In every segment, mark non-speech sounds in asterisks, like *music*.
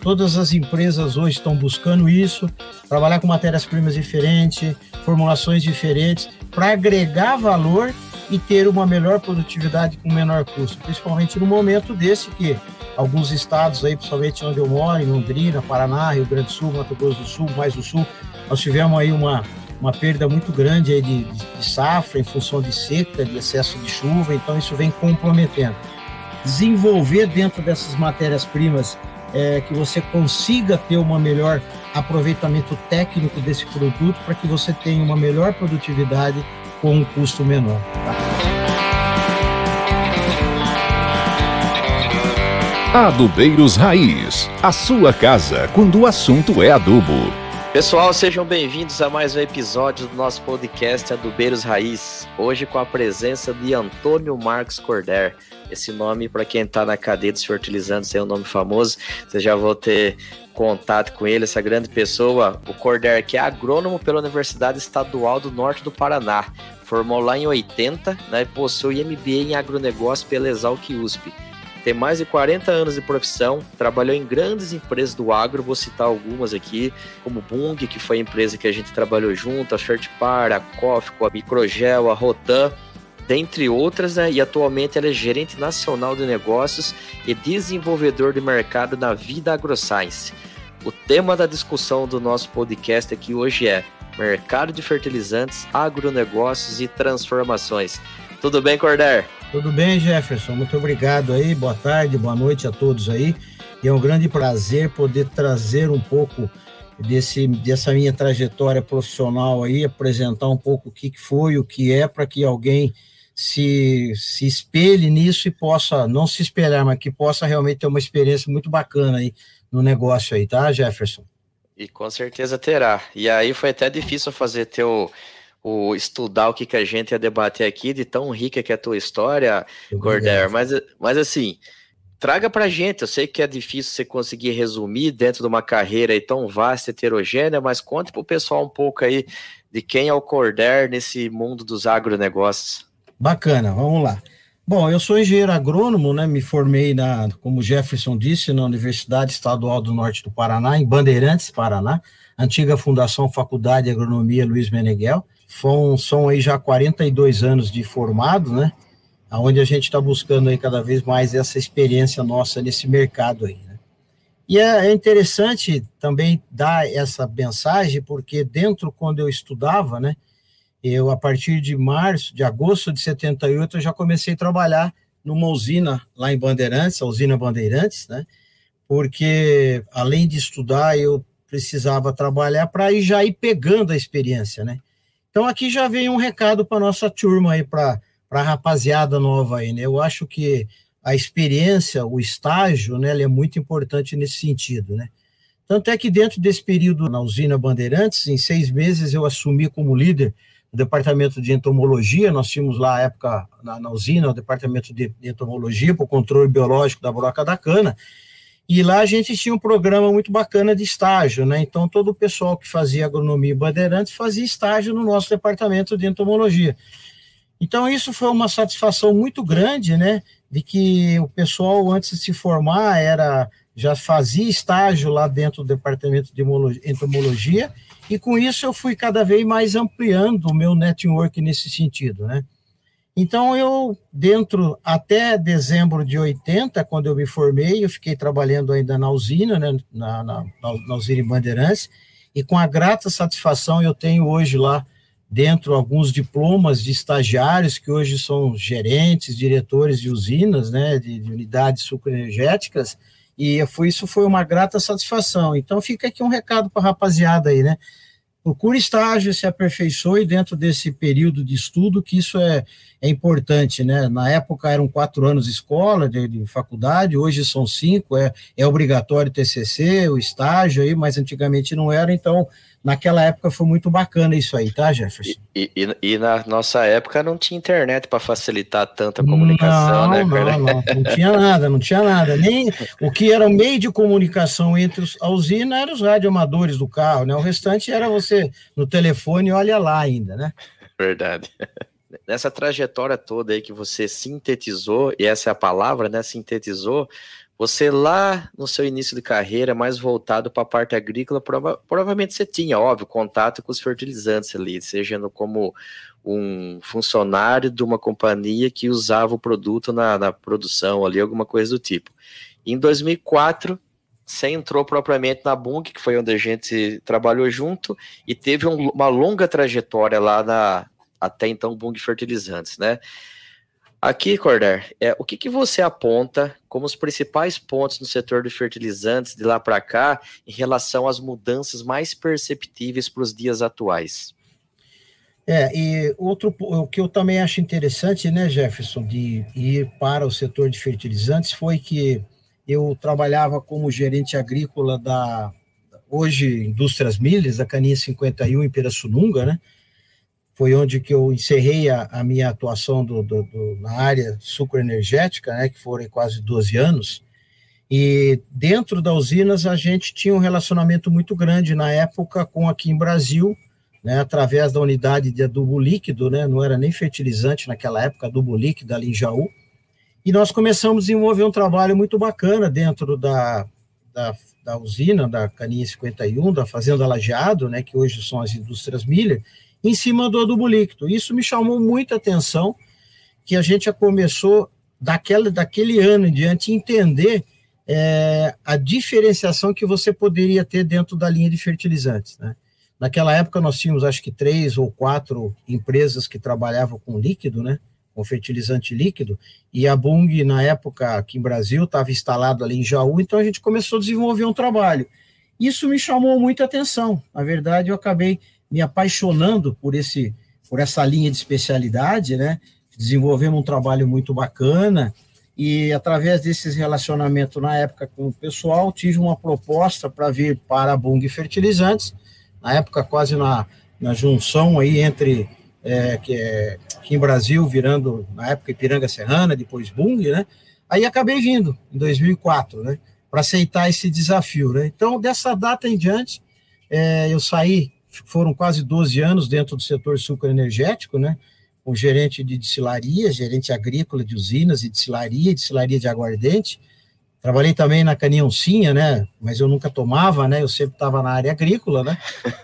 Todas as empresas hoje estão buscando isso, trabalhar com matérias-primas diferentes, formulações diferentes, para agregar valor e ter uma melhor produtividade com menor custo, principalmente no momento desse que alguns estados aí, principalmente onde eu moro, em Londrina, Paraná, Rio Grande do Sul, Mato Grosso do Sul, mais do Sul, nós tivemos aí uma, uma perda muito grande aí de, de safra em função de seca, de excesso de chuva, então isso vem comprometendo. Desenvolver dentro dessas matérias-primas é, que você consiga ter um melhor aproveitamento técnico desse produto para que você tenha uma melhor produtividade com um custo menor. Tá? Adubeiros Raiz, a sua casa quando o assunto é adubo. Pessoal, sejam bem-vindos a mais um episódio do nosso podcast Adubeiros Raiz. Hoje com a presença de Antônio Marcos Corder. Esse nome, para quem está na cadeia dos fertilizantes, é um nome famoso. Você já vou ter contato com ele, essa grande pessoa. O Corder, que é agrônomo pela Universidade Estadual do Norte do Paraná. Formou lá em 80 né, e possui MBA em agronegócio pela Exalc USP tem mais de 40 anos de profissão, trabalhou em grandes empresas do agro, vou citar algumas aqui, como Bung, que foi a empresa que a gente trabalhou junto, a Fertipar, a Cofco, a Microgel, a Rotan, dentre outras, né? e atualmente ela é gerente nacional de negócios e desenvolvedor de mercado na Vida AgroScience. O tema da discussão do nosso podcast aqui hoje é Mercado de Fertilizantes, Agronegócios e Transformações. Tudo bem, Corder? Tudo bem, Jefferson? Muito obrigado aí. Boa tarde, boa noite a todos aí. E é um grande prazer poder trazer um pouco desse, dessa minha trajetória profissional aí, apresentar um pouco o que foi, o que é, para que alguém se, se espelhe nisso e possa, não se espelhar, mas que possa realmente ter uma experiência muito bacana aí no negócio aí, tá, Jefferson? E com certeza terá. E aí foi até difícil fazer teu o estudar o que, que a gente ia debater aqui, de tão rica que é a tua história, Corder. Mas, mas assim, traga pra gente. Eu sei que é difícil você conseguir resumir dentro de uma carreira aí tão vasta e heterogênea, mas conte pro pessoal um pouco aí de quem é o Corder nesse mundo dos agronegócios. Bacana, vamos lá. Bom, eu sou engenheiro agrônomo, né? Me formei na, como Jefferson disse, na Universidade Estadual do Norte do Paraná, em Bandeirantes, Paraná, antiga Fundação Faculdade de Agronomia Luiz Meneghel. São, são aí já 42 anos de formado, né? Onde a gente está buscando aí cada vez mais essa experiência nossa nesse mercado aí, né? E é, é interessante também dar essa mensagem, porque dentro, quando eu estudava, né? Eu, a partir de março, de agosto de 78, eu já comecei a trabalhar numa usina lá em Bandeirantes, a usina Bandeirantes, né? Porque além de estudar, eu precisava trabalhar para ir já ir pegando a experiência, né? Então aqui já vem um recado para nossa turma aí, para a rapaziada nova aí, né? Eu acho que a experiência, o estágio, né, é muito importante nesse sentido, né? Tanto é que dentro desse período na usina Bandeirantes, em seis meses eu assumi como líder o departamento de entomologia, nós tínhamos lá a época na, na usina o departamento de, de entomologia para o controle biológico da broca da cana, e lá a gente tinha um programa muito bacana de estágio, né? Então todo o pessoal que fazia agronomia Bandeirantes fazia estágio no nosso departamento de entomologia. Então isso foi uma satisfação muito grande, né? De que o pessoal antes de se formar era já fazia estágio lá dentro do departamento de entomologia e com isso eu fui cada vez mais ampliando o meu network nesse sentido, né? Então, eu, dentro, até dezembro de 80, quando eu me formei, eu fiquei trabalhando ainda na usina, né, na, na, na usina Bandeirantes, e com a grata satisfação eu tenho hoje lá dentro alguns diplomas de estagiários que hoje são gerentes, diretores de usinas, né, de, de unidades sucroenergéticas, e foi, isso foi uma grata satisfação. Então fica aqui um recado para a rapaziada aí, né? Procure estágio, se aperfeiçoe dentro desse período de estudo, que isso é, é importante, né? Na época eram quatro anos de escola, de, de faculdade, hoje são cinco, é, é obrigatório TCC, o estágio aí, mas antigamente não era, então naquela época foi muito bacana isso aí, tá, Jefferson? E, e, e na nossa época não tinha internet para facilitar tanta comunicação, não, né, Não, não, não tinha nada, não tinha nada. Nem o que era o meio de comunicação entre os, a usina eram os radioamadores do carro, né? O restante era você no telefone, olha lá ainda, né? Verdade. *laughs* Nessa trajetória toda aí que você sintetizou, e essa é a palavra, né? Sintetizou, Você lá no seu início de carreira, mais voltado para a parte agrícola, prova provavelmente você tinha, óbvio, contato com os fertilizantes ali, seja no, como um funcionário de uma companhia que usava o produto na, na produção ali, alguma coisa do tipo. Em 2004, você entrou propriamente na Bung, que foi onde a gente trabalhou junto, e teve um, uma longa trajetória lá na até então Bung Fertilizantes, né? Aqui, Corder, é, o que, que você aponta como os principais pontos no setor de fertilizantes de lá para cá em relação às mudanças mais perceptíveis para os dias atuais? É, e outro, o que eu também acho interessante, né, Jefferson, de ir para o setor de fertilizantes foi que eu trabalhava como gerente agrícola da, hoje, Indústrias Milhas, da Caninha 51 em Pirassununga, né, foi onde que eu encerrei a, a minha atuação do, do, do, na área sucroenergética, né, que foram quase 12 anos, e dentro da usinas a gente tinha um relacionamento muito grande na época com aqui em Brasil, né, através da unidade de adubo líquido, né, não era nem fertilizante naquela época, adubo líquido ali em Jaú, e nós começamos a desenvolver um trabalho muito bacana dentro da, da, da usina, da Caninha 51, da Fazenda Lajeado, né, que hoje são as indústrias Miller, em cima do adubo líquido. Isso me chamou muita atenção, que a gente já começou, daquela, daquele ano em diante, entender é, a diferenciação que você poderia ter dentro da linha de fertilizantes, né? Naquela época nós tínhamos acho que três ou quatro empresas que trabalhavam com líquido, né? Com fertilizante líquido, e a Bung, na época aqui em Brasil, estava instalado ali em Jaú, então a gente começou a desenvolver um trabalho. Isso me chamou muita atenção. Na verdade, eu acabei me apaixonando por esse por essa linha de especialidade, né? Desenvolvemos um trabalho muito bacana e através desses relacionamentos na época com o pessoal, tive uma proposta para vir para a Bung Fertilizantes na época quase na, na junção aí entre é, que é aqui em Brasil, virando na época Ipiranga Serrana, depois Bung, né? Aí acabei vindo em 2004, né? Para aceitar esse desafio, né? Então, dessa data em diante, é, eu saí, foram quase 12 anos dentro do setor sucroenergético, né? Com gerente de destilaria, gerente agrícola de usinas e destilaria, destilaria de aguardente, Trabalhei também na Canioncinha, né? Mas eu nunca tomava, né? Eu sempre estava na área agrícola, né?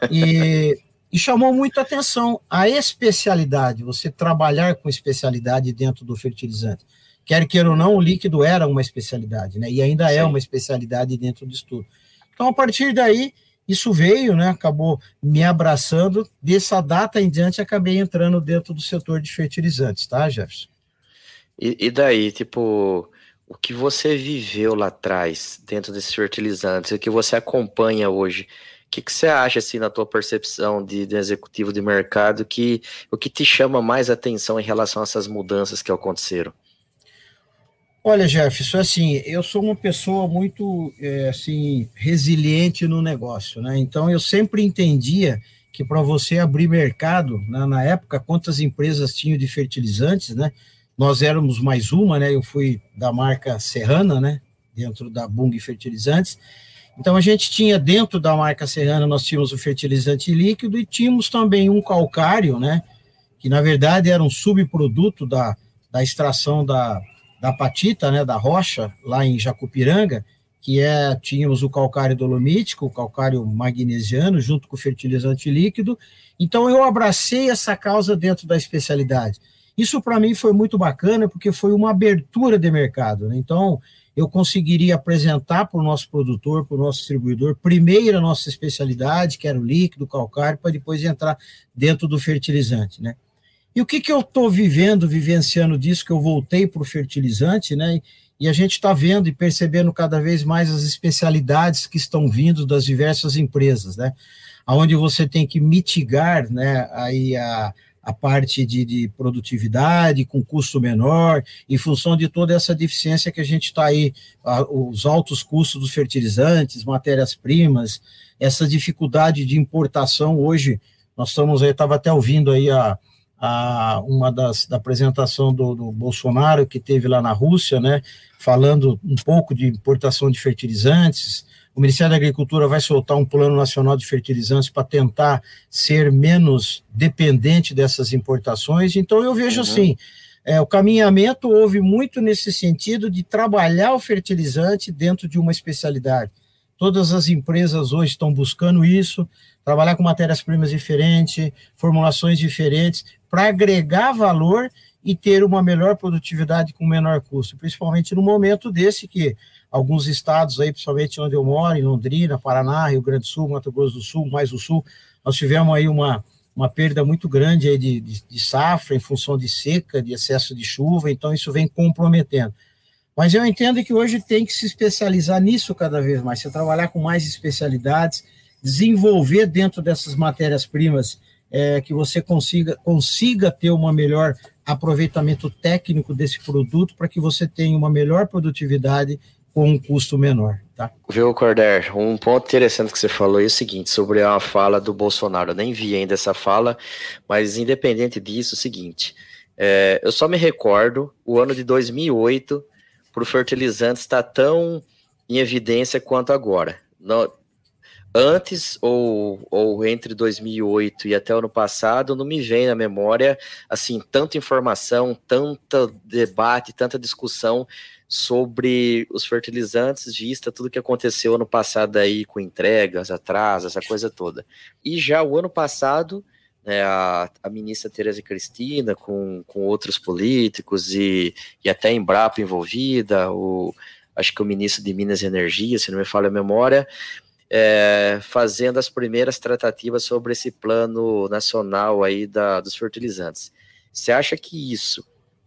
E, *laughs* e chamou muito a atenção a especialidade, você trabalhar com especialidade dentro do fertilizante. Quer queira ou não, o líquido era uma especialidade, né? E ainda é Sim. é uma especialidade dentro do estudo. Então, a partir daí, isso veio, né? Acabou me abraçando. Dessa data em diante, acabei entrando dentro do setor de fertilizantes, tá, Jefferson? E, e daí, tipo, o que você viveu lá atrás, dentro desses fertilizantes, o que você acompanha hoje, o que, que você acha, assim, na tua percepção de, de, executivo de mercado, que o que te chama mais atenção em relação a essas mudanças que aconteceram? Olha, Jefferson, assim, eu sou uma pessoa muito, é, assim, resiliente no negócio, né? Então, eu sempre entendia que para você abrir mercado, né, na época, quantas empresas tinham de fertilizantes, né? Nós éramos mais uma, né? Eu fui da marca Serrana, né? Dentro da Bung Fertilizantes. Então a gente tinha dentro da marca Serrana nós tínhamos o fertilizante líquido e tínhamos também um calcário, né? Que na verdade era um subproduto da, da extração da, da patita, né? Da rocha lá em Jacupiranga, que é tínhamos o calcário dolomítico, o calcário magnesiano junto com o fertilizante líquido. Então eu abracei essa causa dentro da especialidade. Isso para mim foi muito bacana, porque foi uma abertura de mercado. Né? Então, eu conseguiria apresentar para o nosso produtor, para o nosso distribuidor, primeiro a nossa especialidade, que era o líquido, o calcário, para depois entrar dentro do fertilizante. Né? E o que, que eu estou vivendo, vivenciando disso, que eu voltei para o fertilizante, né? E a gente está vendo e percebendo cada vez mais as especialidades que estão vindo das diversas empresas, né? Onde você tem que mitigar né, aí a, a parte de, de, produtividade com custo menor, em função de toda essa deficiência que a gente está aí, a, os altos custos dos fertilizantes, matérias-primas, essa dificuldade de importação hoje, nós estamos aí, estava até ouvindo aí a, a uma das da apresentação do, do Bolsonaro que teve lá na Rússia, né, falando um pouco de importação de fertilizantes, o Ministério da Agricultura vai soltar um plano nacional de fertilizantes para tentar ser menos dependente dessas importações. Então, eu vejo uhum. assim: é, o caminhamento houve muito nesse sentido de trabalhar o fertilizante dentro de uma especialidade. Todas as empresas hoje estão buscando isso, trabalhar com matérias-primas diferentes, formulações diferentes, para agregar valor e ter uma melhor produtividade com menor custo, principalmente no momento desse que alguns estados aí, principalmente onde eu moro, em Londrina, Paraná, Rio Grande do Sul, Mato Grosso do Sul, mais o Sul, nós tivemos aí uma, uma perda muito grande aí de, de, de safra em função de seca, de excesso de chuva, então isso vem comprometendo. Mas eu entendo que hoje tem que se especializar nisso cada vez mais, você trabalhar com mais especialidades, desenvolver dentro dessas matérias-primas é, que você consiga, consiga ter uma melhor aproveitamento técnico desse produto para que você tenha uma melhor produtividade com um custo menor. Tá? Viu, Corder? Um ponto interessante que você falou é o seguinte, sobre a fala do Bolsonaro. Eu nem vi ainda essa fala, mas independente disso, é o seguinte, é, eu só me recordo o ano de 2008 para o fertilizante estar tão em evidência quanto agora. No, antes ou, ou entre 2008 e até o ano passado, não me vem na memória assim tanta informação, tanto debate, tanta discussão sobre os fertilizantes, vista tudo que aconteceu ano passado aí com entregas, atrasos, essa coisa toda. E já o ano passado, né, a, a ministra Tereza Cristina, com, com outros políticos e, e até a Embrapa envolvida, o, acho que o ministro de Minas e Energia, se não me falha a memória, é, fazendo as primeiras tratativas sobre esse plano nacional aí da, dos fertilizantes. Você acha que isso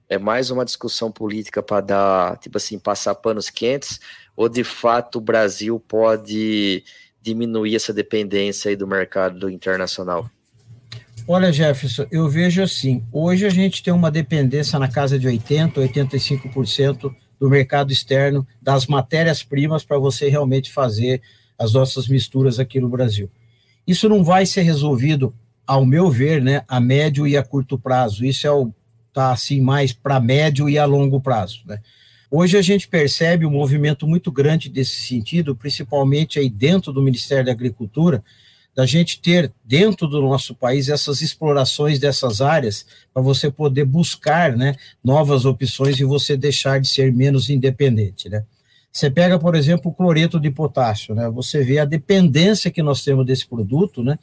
é mais uma discussão política para dar, tipo assim, passar panos quentes, ou de fato o Brasil pode diminuir essa dependência aí do mercado internacional? Olha, Jefferson, eu vejo assim, hoje a gente tem uma dependência na casa de 80%, 85% do mercado externo, das matérias-primas para você realmente fazer as nossas misturas aqui no Brasil. Isso não vai ser resolvido, ao meu ver, né, a médio e a curto prazo. Isso é o tá assim mais para médio e a longo prazo, né? Hoje a gente percebe um movimento muito grande desse sentido, principalmente aí dentro do Ministério da Agricultura, da gente ter dentro do nosso país essas explorações dessas áreas para você poder buscar né, novas opções e você deixar de ser menos independente. Né? Você pega, por exemplo, o cloreto de potássio, né? você vê a dependência que nós temos desse produto. Né?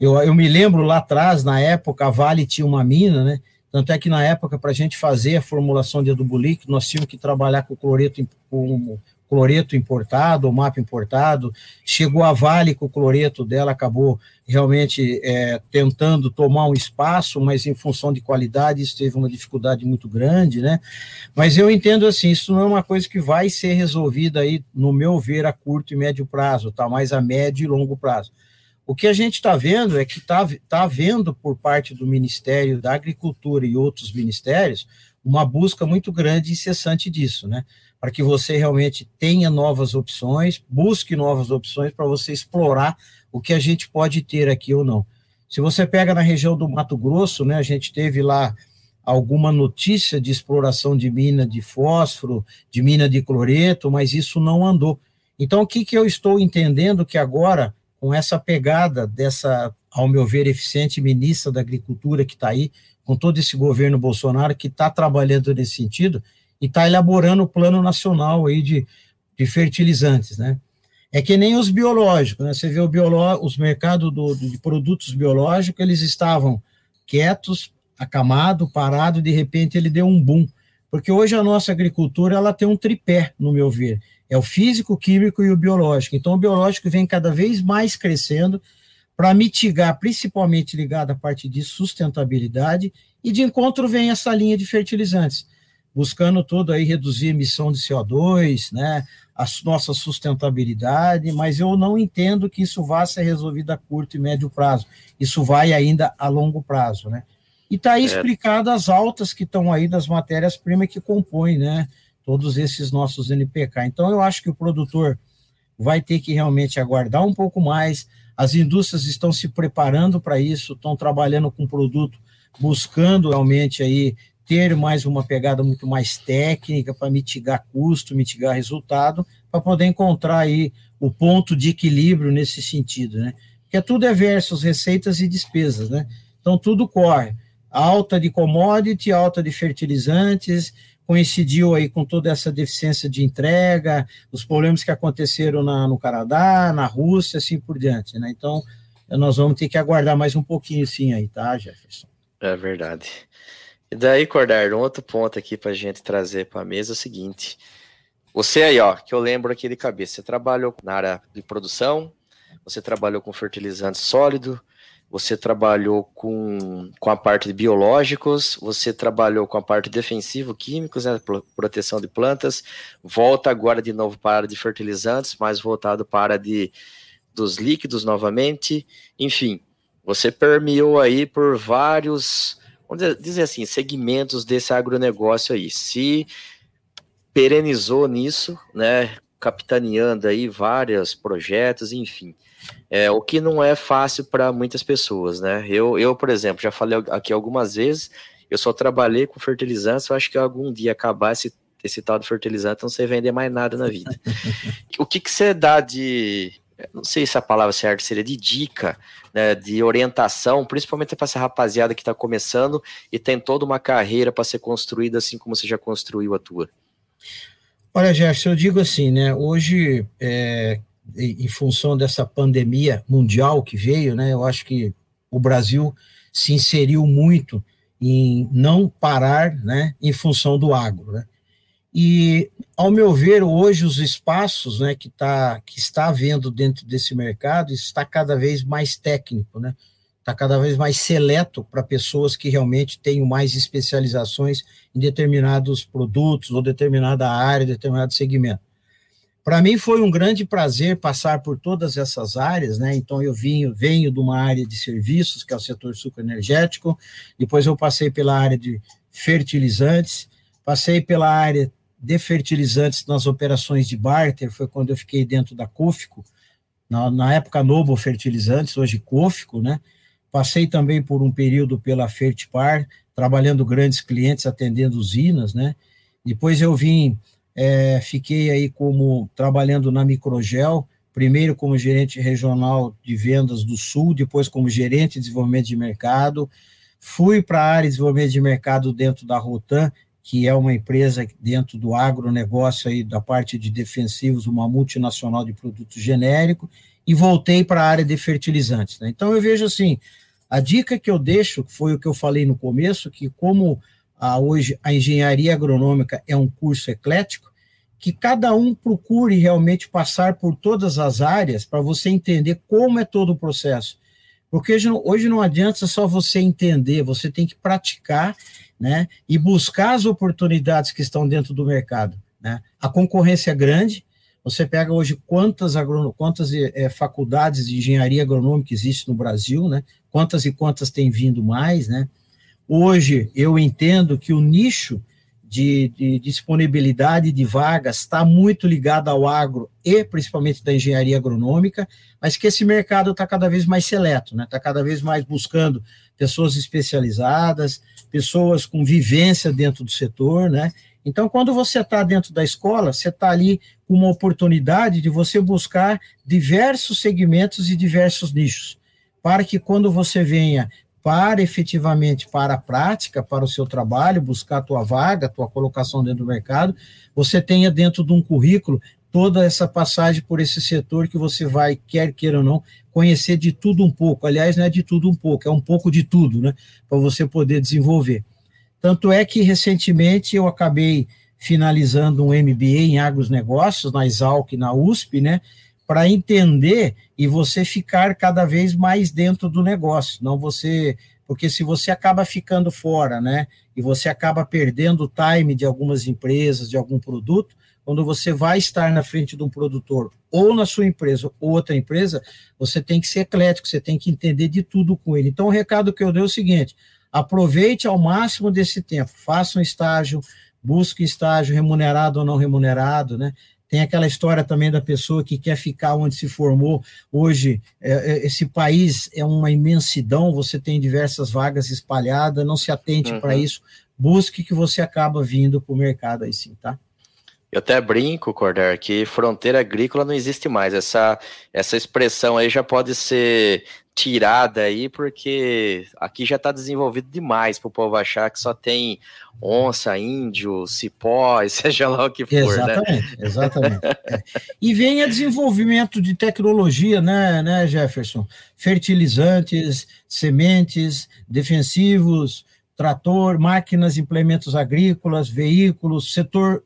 Eu, eu me lembro lá atrás, na época, a Vale tinha uma mina, né? tanto é que na época, para a gente fazer a formulação de adubo líquido, nós tínhamos que trabalhar com cloreto, com cloreto importado, o mapa importado, chegou a Vale com o cloreto dela, acabou realmente é, tentando tomar um espaço, mas em função de qualidade isso teve uma dificuldade muito grande, né? Mas eu entendo assim, isso não é uma coisa que vai ser resolvida aí, no meu ver, a curto e médio prazo, tá? Mais a médio e longo prazo. O que a gente está vendo é que está tá havendo por parte do Ministério da Agricultura e outros ministérios uma busca muito grande e incessante disso, né? para que você realmente tenha novas opções, busque novas opções para você explorar o que a gente pode ter aqui ou não. Se você pega na região do Mato Grosso, né, a gente teve lá alguma notícia de exploração de mina de fósforo, de mina de cloreto, mas isso não andou. Então, o que, que eu estou entendendo que agora, com essa pegada dessa, ao meu ver, eficiente ministra da Agricultura que está aí, com todo esse governo Bolsonaro que está trabalhando nesse sentido, e está elaborando o plano nacional aí de, de fertilizantes, né? É que nem os biológicos, né? Você vê o bioló os mercados do, de produtos biológicos, eles estavam quietos, acamados, parados, de repente ele deu um boom. Porque hoje a nossa agricultura, ela tem um tripé, no meu ver. É o físico, o químico e o biológico. Então o biológico vem cada vez mais crescendo para mitigar, principalmente ligado à parte de sustentabilidade, e de encontro vem essa linha de fertilizantes buscando todo aí reduzir a emissão de CO2, né, a nossa sustentabilidade, mas eu não entendo que isso vá ser resolvido a curto e médio prazo. Isso vai ainda a longo prazo, né? E está aí é. explicado as altas que estão aí das matérias-primas que compõem, né, todos esses nossos NPK. Então eu acho que o produtor vai ter que realmente aguardar um pouco mais. As indústrias estão se preparando para isso, estão trabalhando com produto, buscando realmente aí ter mais uma pegada muito mais técnica para mitigar custo, mitigar resultado, para poder encontrar aí o ponto de equilíbrio nesse sentido, né? Porque tudo é versus receitas e despesas, né? Então tudo corre. alta de commodity, alta de fertilizantes, coincidiu aí com toda essa deficiência de entrega, os problemas que aconteceram na, no Canadá, na Rússia, assim por diante, né? Então, nós vamos ter que aguardar mais um pouquinho sim aí, tá, Jefferson? É verdade. E daí, Cordar, um outro ponto aqui para a gente trazer para a mesa é o seguinte. Você aí, ó, que eu lembro aqui de cabeça, você trabalhou na área de produção, você trabalhou com fertilizante sólido, você trabalhou com, com a parte de biológicos, você trabalhou com a parte defensivo químicos, né, proteção de plantas, volta agora de novo para a área de fertilizantes, mais voltado para a de, dos líquidos novamente, enfim, você permeou aí por vários, vamos dizer assim, segmentos desse agronegócio aí, se perenizou nisso, né, capitaneando aí vários projetos, enfim. É, o que não é fácil para muitas pessoas, né? Eu, eu, por exemplo, já falei aqui algumas vezes, eu só trabalhei com fertilizantes, eu acho que algum dia acabar esse, esse tal de fertilizante, não sei vender mais nada na vida. *laughs* o que, que você dá de, não sei se a palavra certa seria de dica, né, de orientação, principalmente para essa rapaziada que está começando e tem toda uma carreira para ser construída assim como você já construiu a tua? Olha, Jefferson, eu digo assim, né? Hoje, é, em função dessa pandemia mundial que veio, né, eu acho que o Brasil se inseriu muito em não parar, né, em função do agro, né? E, ao meu ver, hoje os espaços, né, que, tá, que está havendo dentro desse mercado está cada vez mais técnico, né? Está cada vez mais seleto para pessoas que realmente tenham mais especializações em determinados produtos ou determinada área, determinado segmento. Para mim foi um grande prazer passar por todas essas áreas, né? Então eu vim, venho de uma área de serviços, que é o setor sucroenergético, depois eu passei pela área de fertilizantes, passei pela área de fertilizantes nas operações de barter, foi quando eu fiquei dentro da COFICO, na, na época Novo Fertilizantes, hoje COFICO, né? Passei também por um período pela Fertipar, trabalhando grandes clientes, atendendo usinas, né? Depois eu vim é, fiquei aí como trabalhando na Microgel, primeiro como gerente regional de vendas do Sul, depois como gerente de desenvolvimento de mercado. Fui para a área de desenvolvimento de mercado dentro da Rotan, que é uma empresa dentro do agronegócio aí da parte de defensivos, uma multinacional de produtos genéricos, e voltei para a área de fertilizantes. Né? Então eu vejo assim, a dica que eu deixo foi o que eu falei no começo, que como a, hoje a engenharia agronômica é um curso eclético, que cada um procure realmente passar por todas as áreas para você entender como é todo o processo. Porque hoje não, hoje não adianta só você entender, você tem que praticar né, e buscar as oportunidades que estão dentro do mercado. Né? A concorrência é grande, você pega hoje quantas, agrono, quantas é, faculdades de engenharia agronômica existem no Brasil, né? quantas e quantas tem vindo mais, né? Hoje, eu entendo que o nicho de, de, disponibilidade de vagas está muito ligado ao agro e principalmente da engenharia agronômica, mas que esse mercado está cada vez mais seleto, está né? Tá cada vez mais buscando pessoas especializadas, pessoas com vivência dentro do setor, né? Então, quando você está dentro da escola, você está ali com uma oportunidade de você buscar diversos segmentos e diversos nichos, para que quando você venha para efetivamente para a prática, para o seu trabalho, buscar a tua vaga, a tua colocação dentro do mercado, você tenha dentro de um currículo toda essa passagem por esse setor que você vai, quer queira ou não, conhecer de tudo um pouco. Aliás, não é de tudo um pouco, é um pouco de tudo, né? Para você poder desenvolver. Tanto é que recentemente eu acabei finalizando um MBA em agronegócios na Exalc, na USP, né? Para entender e você ficar cada vez mais dentro do negócio, não você, porque se você acaba ficando fora, né, e você acaba perdendo o time de algumas empresas, de algum produto, quando você vai estar na frente de um produtor, ou na sua empresa, ou outra empresa, você tem que ser eclético, você tem que entender de tudo com ele. Então, o recado que eu dei é o seguinte: aproveite ao máximo desse tempo, faça um estágio, busque estágio remunerado ou não remunerado, né? Tem aquela história também da pessoa que quer ficar onde se formou. Hoje, é, é, esse país é uma imensidão, você tem diversas vagas espalhadas, não se atente uhum. para isso, busque que você acaba vindo para o mercado aí sim, tá? Eu até brinco, Cordar, que fronteira agrícola não existe mais. Essa, essa expressão aí já pode ser tirada aí, porque aqui já está desenvolvido demais para o povo achar que só tem onça, índio, cipó, *laughs* seja lá o que for, exatamente, né? Exatamente, é. E vem a desenvolvimento de tecnologia, né, né, Jefferson? Fertilizantes, sementes, defensivos, trator, máquinas, implementos agrícolas, veículos, setor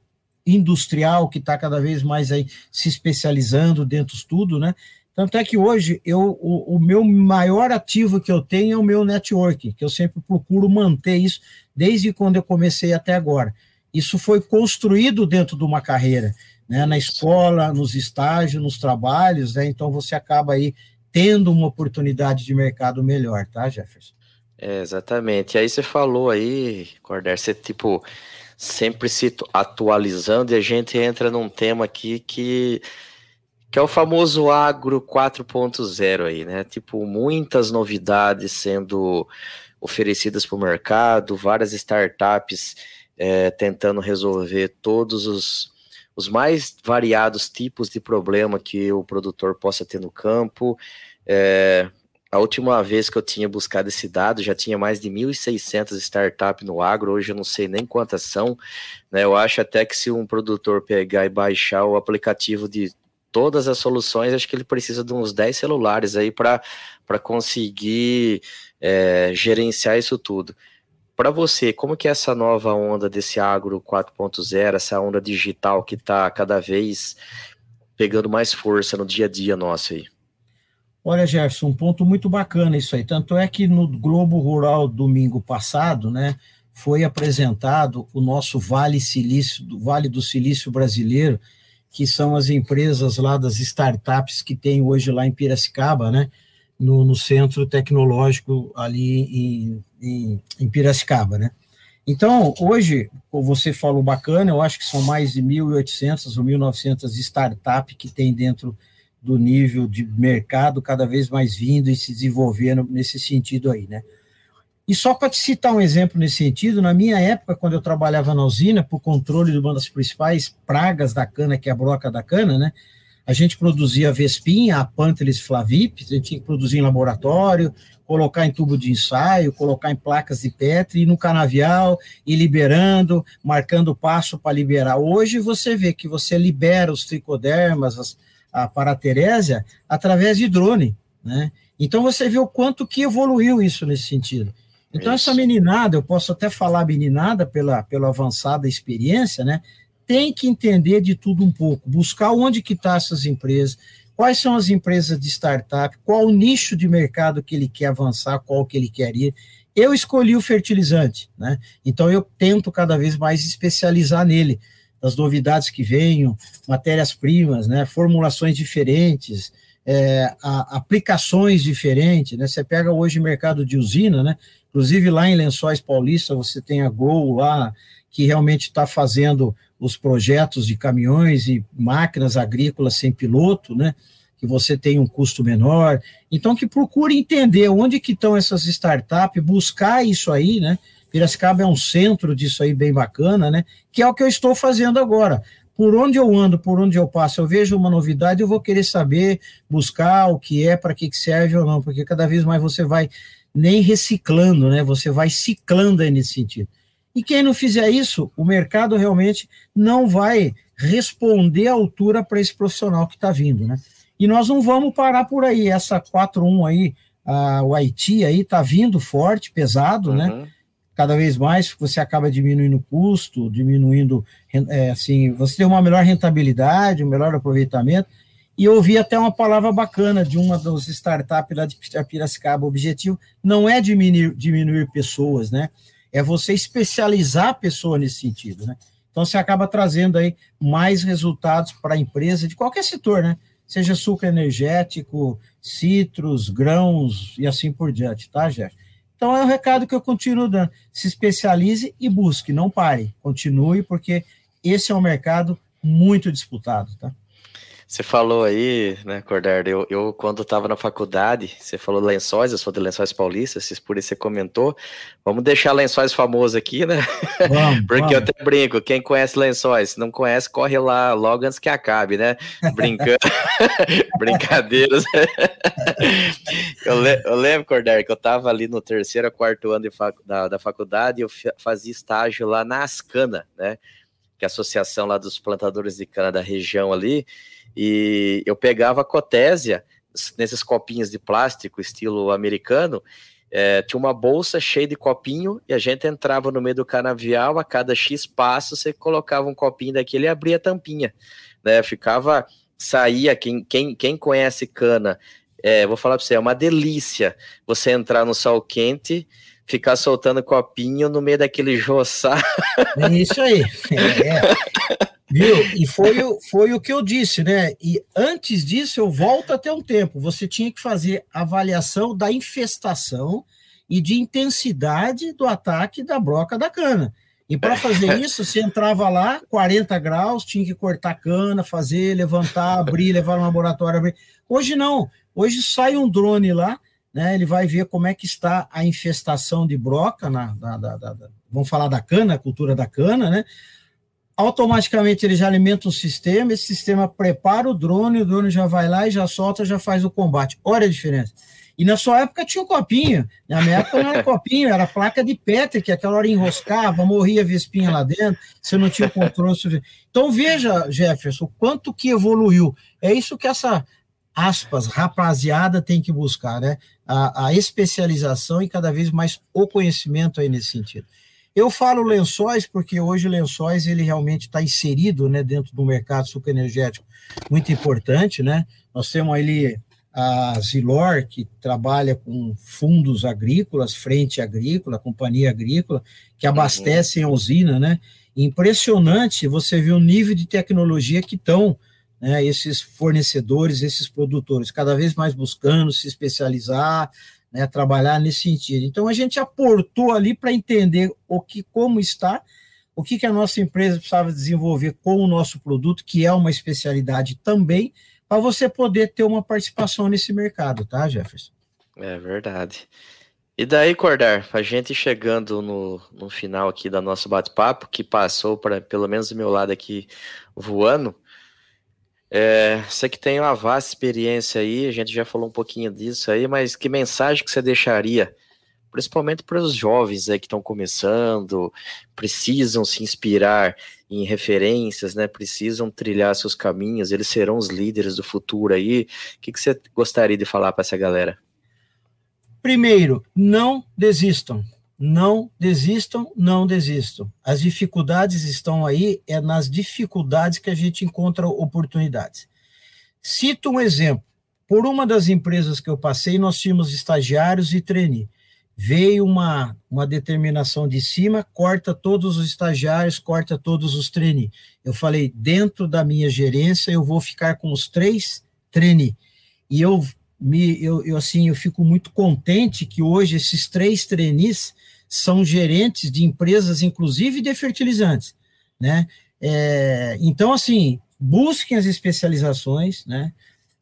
industrial que está cada vez mais aí se especializando dentro de tudo, né? Tanto é que hoje eu, o, o, meu maior ativo que eu tenho é o meu network, que eu sempre procuro manter isso desde quando eu comecei até agora. Isso foi construído dentro de uma carreira, né? Na escola, nos estágios, nos trabalhos, né? Então você acaba aí tendo uma oportunidade de mercado melhor, tá, Jefferson? É, exatamente. E aí você falou aí, Corder, você tipo sempre se atualizando e a gente entra num tema aqui que que é o famoso agro 4.0 aí, né? Tipo, muitas novidades sendo oferecidas para o mercado, várias startups é, tentando resolver todos os, os mais variados tipos de problema que o produtor possa ter no campo. É, a última vez que eu tinha buscado esse dado, já tinha mais de 1.600 startups no agro, hoje eu não sei nem quantas são. Né? Eu acho até que se um produtor pegar e baixar o aplicativo de todas as soluções, acho que ele precisa de uns 10 celulares aí para conseguir é, gerenciar isso tudo. Para você, como que é essa nova onda desse agro 4.0, essa onda digital que está cada vez pegando mais força no dia a dia nosso aí? Olha, Jefferson, um ponto muito bacana isso aí. Tanto é que no Globo Rural domingo passado, né, foi apresentado o nosso Vale Silício, do Vale do Silício Brasileiro, que são as empresas lá das startups que tem hoje lá em Piracicaba, né, no, no centro tecnológico ali em, em, em Piracicaba, né. Então, hoje, você falou bacana, eu acho que são mais de 1.800 ou 1.900 startups que tem dentro do nível de mercado cada vez mais vindo e se desenvolvendo nesse sentido aí, né? E só para te citar um exemplo nesse sentido, na minha época, quando eu trabalhava na usina, por controle de uma das principais pragas da cana, que é a broca da cana, né? A gente produzia a Vespinha, a Pantelis flavip, a gente tinha que produzir em laboratório, colocar em tubo de ensaio, colocar em placas de Petri, ir no canavial, ir liberando, marcando passo para liberar. Hoje você vê que você libera os tricodermas, as, a paraterésia através de drone, né? Então você vê o quanto que evoluiu isso nesse sentido. Então isso. essa meninada, eu posso até falar meninada pela, pela avançada experiência, né? Tem que entender de tudo um pouco, buscar onde que estão tá essas empresas, quais são as empresas de startup, qual o nicho de mercado que ele quer avançar, qual que ele quer ir. Eu escolhi o fertilizante, né? Então eu tento cada vez mais especializar nele das novidades que venham, matérias-primas, né, formulações diferentes, é, a, aplicações diferentes, né? Você pega hoje o mercado de usina, né? Inclusive lá em Lençóis Paulista você tem a Grow lá que realmente está fazendo os projetos de caminhões e máquinas agrícolas sem piloto, né? Que você tem um custo menor. Então que procure entender onde que estão essas startups, buscar isso aí, né? Piracicaba é um centro disso aí bem bacana, né? Que é o que eu estou fazendo agora. Por onde eu ando, por onde eu passo, eu vejo uma novidade, eu vou querer saber, buscar o que é, para que serve ou não, porque cada vez mais você vai nem reciclando, né? Você vai ciclando aí nesse sentido. E quem não fizer isso, o mercado realmente não vai responder à altura para esse profissional que está vindo, né? E nós não vamos parar por aí. Essa 4.1 aí, a, o Haiti aí está vindo forte, pesado, uhum. né? Cada vez mais você acaba diminuindo o custo, diminuindo, é, assim, você tem uma melhor rentabilidade, um melhor aproveitamento. E eu ouvi até uma palavra bacana de uma das startups lá de Piracicaba. O objetivo não é diminuir, diminuir pessoas, né? É você especializar a pessoa nesse sentido, né? Então você acaba trazendo aí mais resultados para a empresa de qualquer setor, né? Seja sucro energético, citros, grãos e assim por diante, tá, Jeff? Então é o recado que eu continuo dando. Se especialize e busque, não pare. Continue, porque esse é um mercado muito disputado, tá? Você falou aí, né, Cordardo, eu, eu quando estava na faculdade, você falou lençóis, eu sou de Lençóis Paulistas, por isso você comentou. Vamos deixar lençóis famoso aqui, né? Vamos, *laughs* Porque vamos. eu até brinco, quem conhece lençóis, se não conhece, corre lá logo antes que acabe, né? Brincando, *laughs* brincadeiras. *laughs* eu, le, eu lembro, Cordardo, que eu estava ali no terceiro, quarto ano da, da faculdade, eu fazia estágio lá na Ascana, né? Que é a associação lá dos plantadores de cana da região ali, e eu pegava a cotésia nesses copinhos de plástico, estilo americano, é, tinha uma bolsa cheia de copinho e a gente entrava no meio do canavial, a cada X passos você colocava um copinho daquele e abria a tampinha, né? Ficava, saía, quem, quem, quem conhece cana, é, vou falar para você, é uma delícia você entrar no sol quente, ficar soltando copinho no meio daquele *laughs* joçar. É isso aí. É. *laughs* Viu? E foi, o, foi o que eu disse, né? E antes disso, eu volto até um tempo. Você tinha que fazer avaliação da infestação e de intensidade do ataque da broca da cana. E para fazer *laughs* isso, você entrava lá, 40 graus, tinha que cortar cana, fazer, levantar, abrir, levar no laboratório. Abrir. Hoje não. Hoje sai um drone lá, né? Ele vai ver como é que está a infestação de broca, na, da, da, da, vamos falar da cana, a cultura da cana, né? Automaticamente ele já alimenta o sistema, esse sistema prepara o drone, o drone já vai lá e já solta, já faz o combate. Olha a diferença. E na sua época tinha um copinho. Na minha época não era copinho, era placa de Petri, que aquela hora enroscava, morria vespinha lá dentro, você não tinha controle. Então veja, Jefferson, o quanto que evoluiu. É isso que essa, aspas, rapaziada tem que buscar, né? A, a especialização e cada vez mais o conhecimento aí nesse sentido. Eu falo lençóis porque hoje lençóis ele realmente está inserido né, dentro do mercado sucenergético muito importante. Né? Nós temos ali a Zilor, que trabalha com fundos agrícolas, frente agrícola, companhia agrícola, que abastecem a usina, né? Impressionante você ver o nível de tecnologia que estão né, esses fornecedores, esses produtores, cada vez mais buscando se especializar, né, trabalhar nesse sentido. Então a gente aportou ali para entender o que, como está, o que, que a nossa empresa precisava desenvolver com o nosso produto, que é uma especialidade também, para você poder ter uma participação nesse mercado, tá, Jefferson? É verdade. E daí, Cordar, a gente chegando no, no final aqui da nosso bate-papo, que passou para pelo menos do meu lado aqui voando, é, você que tem uma vasta experiência aí, a gente já falou um pouquinho disso aí, mas que mensagem que você deixaria, principalmente para os jovens aí que estão começando, precisam se inspirar em referências, né? Precisam trilhar seus caminhos, eles serão os líderes do futuro aí. O que, que você gostaria de falar para essa galera? Primeiro, não desistam não desistam, não desistam. As dificuldades estão aí, é nas dificuldades que a gente encontra oportunidades. Cito um exemplo. Por uma das empresas que eu passei, nós tínhamos estagiários e trainee. Veio uma, uma determinação de cima, corta todos os estagiários, corta todos os trainee. Eu falei, dentro da minha gerência, eu vou ficar com os três trainee. E eu me, eu, eu, assim, eu fico muito contente que hoje esses três trainees são gerentes de empresas, inclusive de fertilizantes, né? É, então, assim, busquem as especializações, né?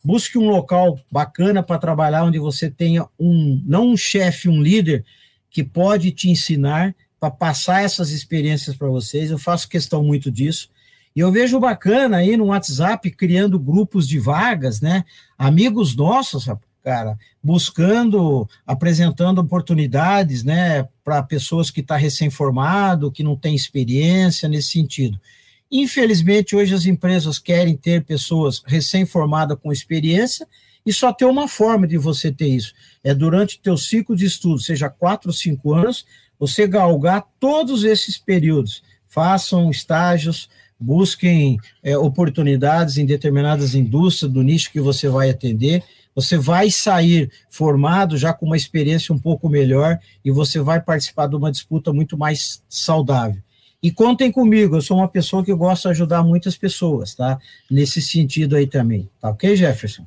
Busque um local bacana para trabalhar, onde você tenha um, não um chefe, um líder que pode te ensinar para passar essas experiências para vocês. Eu faço questão muito disso. E eu vejo bacana aí no WhatsApp criando grupos de vagas, né? Amigos nossos, cara, buscando, apresentando oportunidades, né, para pessoas que estão tá recém-formado, que não tem experiência nesse sentido. Infelizmente, hoje as empresas querem ter pessoas recém-formadas com experiência e só tem uma forma de você ter isso. É durante o teu ciclo de estudo, seja quatro ou cinco anos, você galgar todos esses períodos. Façam estágios, busquem é, oportunidades em determinadas indústrias do nicho que você vai atender. Você vai sair formado já com uma experiência um pouco melhor e você vai participar de uma disputa muito mais saudável. E contem comigo, eu sou uma pessoa que gosta de ajudar muitas pessoas, tá? Nesse sentido aí também. Tá ok, Jefferson?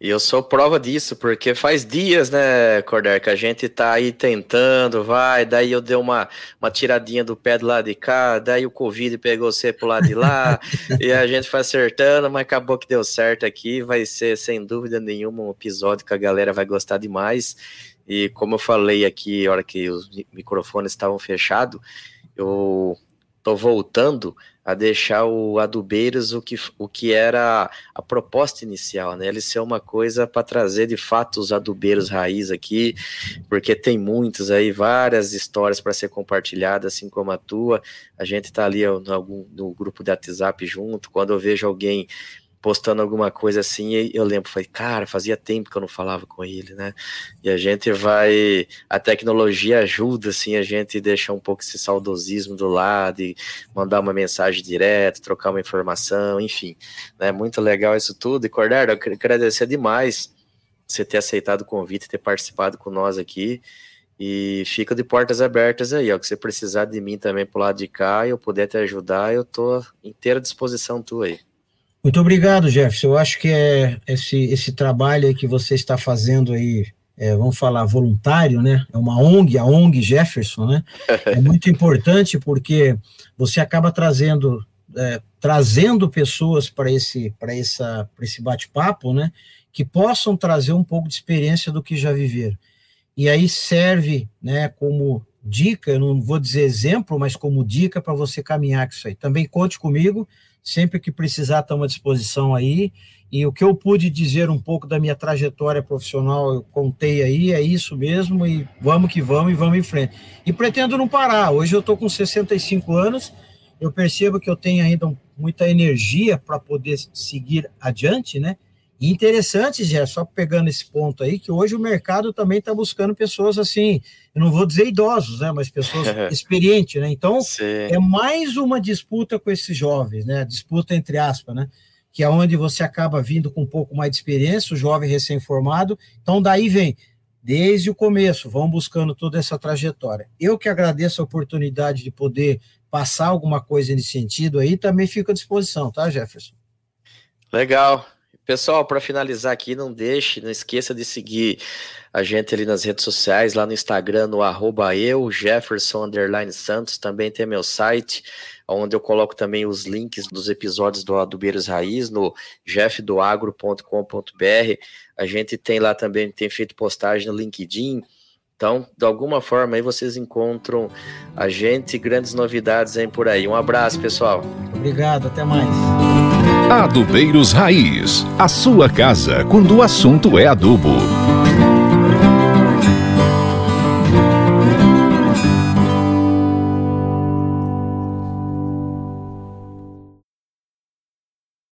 E eu sou prova disso, porque faz dias, né, Corder, que a gente tá aí tentando, vai, daí eu dei uma, uma tiradinha do pé do lado de cá, daí o Covid pegou você pro lado de lá, *laughs* e a gente foi acertando, mas acabou que deu certo aqui, vai ser, sem dúvida nenhuma, um episódio que a galera vai gostar demais, e como eu falei aqui, a hora que os microfones estavam fechados, eu tô voltando a deixar o Adubeiros o que, o que era a proposta inicial, né? Ele ser uma coisa para trazer de fato os adubeiros raiz aqui, porque tem muitos aí, várias histórias para ser compartilhadas, assim como a tua. A gente está ali no, no grupo de WhatsApp junto. Quando eu vejo alguém postando alguma coisa assim, e eu lembro, falei, cara, fazia tempo que eu não falava com ele, né? E a gente vai, a tecnologia ajuda, assim, a gente deixar um pouco esse saudosismo do lado e mandar uma mensagem direto, trocar uma informação, enfim, né? Muito legal isso tudo. E Cordero, eu queria agradecer demais você ter aceitado o convite, ter participado com nós aqui. E fica de portas abertas aí, ó. Que você precisar de mim também pro lado de cá e eu puder te ajudar, eu tô inteira disposição tua aí. Muito obrigado, Jefferson. Eu acho que é esse, esse trabalho que você está fazendo aí, é, vamos falar, voluntário, né? É uma ONG, a ONG Jefferson, né? *laughs* É muito importante porque você acaba trazendo, é, trazendo pessoas para esse, essa, esse bate-papo, né? Que possam trazer um pouco de experiência do que já viveram. E aí serve, né, como dica, eu não vou dizer exemplo, mas como dica para você caminhar com isso aí. Também conte comigo Sempre que precisar, estamos à disposição aí. E o que eu pude dizer um pouco da minha trajetória profissional, eu contei aí, é isso mesmo, e vamos que vamos e vamos em frente. E pretendo não parar. Hoje eu estou com 65 anos, eu percebo que eu tenho ainda muita energia para poder seguir adiante, né? E interessante, Gé, só pegando esse ponto aí, que hoje o mercado também está buscando pessoas assim, eu não vou dizer idosos, né, mas pessoas *laughs* experientes, né? Então, Sim. é mais uma disputa com esses jovens, né? Disputa entre aspas, né? Que é onde você acaba vindo com um pouco mais de experiência, o jovem recém-formado. Então, daí vem, desde o começo, vão buscando toda essa trajetória. Eu que agradeço a oportunidade de poder passar alguma coisa nesse sentido aí, também fico à disposição, tá, Jefferson? Legal. Pessoal, para finalizar aqui, não deixe, não esqueça de seguir a gente ali nas redes sociais, lá no Instagram, no arroba eu, Jefferson Underline Santos, também tem meu site, onde eu coloco também os links dos episódios do Adubeiros Raiz, no jeffdoagro.com.br. A gente tem lá também, tem feito postagem no LinkedIn, então, de alguma forma aí vocês encontram a gente, grandes novidades aí por aí. Um abraço, pessoal. Obrigado, até mais. Adubeiros Raiz, a sua casa quando o assunto é adubo.